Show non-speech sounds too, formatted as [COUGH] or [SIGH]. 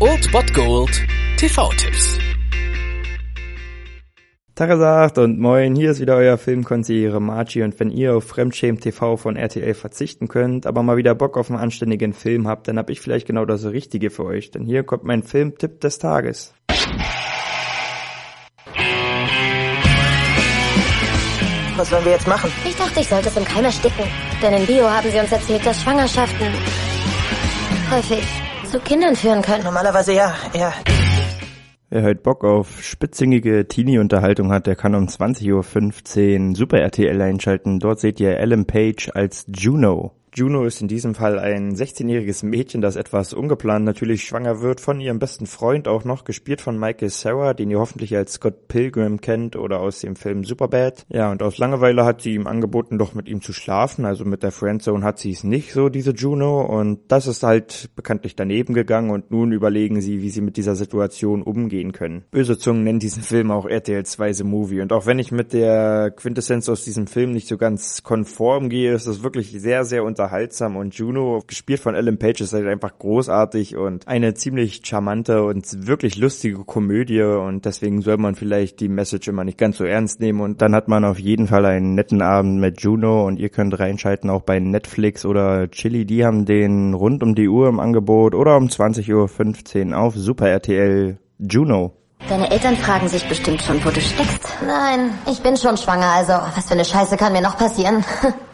Old Bot Gold TV-Tipps. Tagesacht und moin, hier ist wieder euer Filmkonsigliere Margie und wenn ihr auf Fremdschämen TV von RTL verzichten könnt, aber mal wieder Bock auf einen anständigen Film habt, dann hab ich vielleicht genau das Richtige für euch, denn hier kommt mein Filmtipp des Tages. Was sollen wir jetzt machen? Ich dachte, ich sollte es im Keim ersticken. Denn in Bio haben sie uns erzählt, dass Schwangerschaften häufig zu Kindern führen können. Normalerweise ja, ja. Wer heute Bock auf spitzingige Teenie-Unterhaltung hat, der kann um 20.15 Uhr Super RTL einschalten. Dort seht ihr Ellen Page als Juno. Juno ist in diesem Fall ein 16-jähriges Mädchen, das etwas ungeplant natürlich schwanger wird von ihrem besten Freund, auch noch gespielt von Michael Sarah, den ihr hoffentlich als Scott Pilgrim kennt oder aus dem Film Superbad. Ja, und aus Langeweile hat sie ihm angeboten, doch mit ihm zu schlafen, also mit der Friendzone hat sie es nicht so, diese Juno, und das ist halt bekanntlich daneben gegangen und nun überlegen sie, wie sie mit dieser Situation umgehen können. Böse Zungen nennen diesen Film auch RTL 2 The Movie und auch wenn ich mit der Quintessenz aus diesem Film nicht so ganz konform gehe, ist es wirklich sehr, sehr unter unterhaltsam und Juno, gespielt von Ellen Page, ist halt einfach großartig und eine ziemlich charmante und wirklich lustige Komödie und deswegen soll man vielleicht die Message immer nicht ganz so ernst nehmen und dann hat man auf jeden Fall einen netten Abend mit Juno und ihr könnt reinschalten auch bei Netflix oder Chili, die haben den rund um die Uhr im Angebot oder um 20.15 Uhr auf Super RTL Juno. Deine Eltern fragen sich bestimmt schon, wo du steckst. Nein, ich bin schon schwanger, also was für eine Scheiße kann mir noch passieren? [LAUGHS]